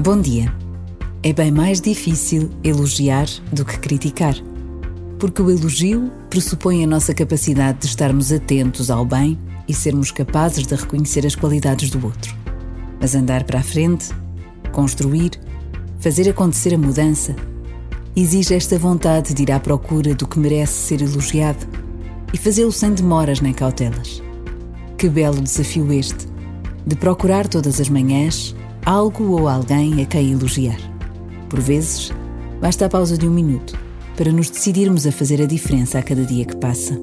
Bom dia. É bem mais difícil elogiar do que criticar. Porque o elogio pressupõe a nossa capacidade de estarmos atentos ao bem e sermos capazes de reconhecer as qualidades do outro. Mas andar para a frente, construir, fazer acontecer a mudança, exige esta vontade de ir à procura do que merece ser elogiado e fazê-lo sem demoras nem cautelas. Que belo desafio este, de procurar todas as manhãs algo ou alguém a quem elogiar. Por vezes, basta a pausa de um minuto para nos decidirmos a fazer a diferença a cada dia que passa.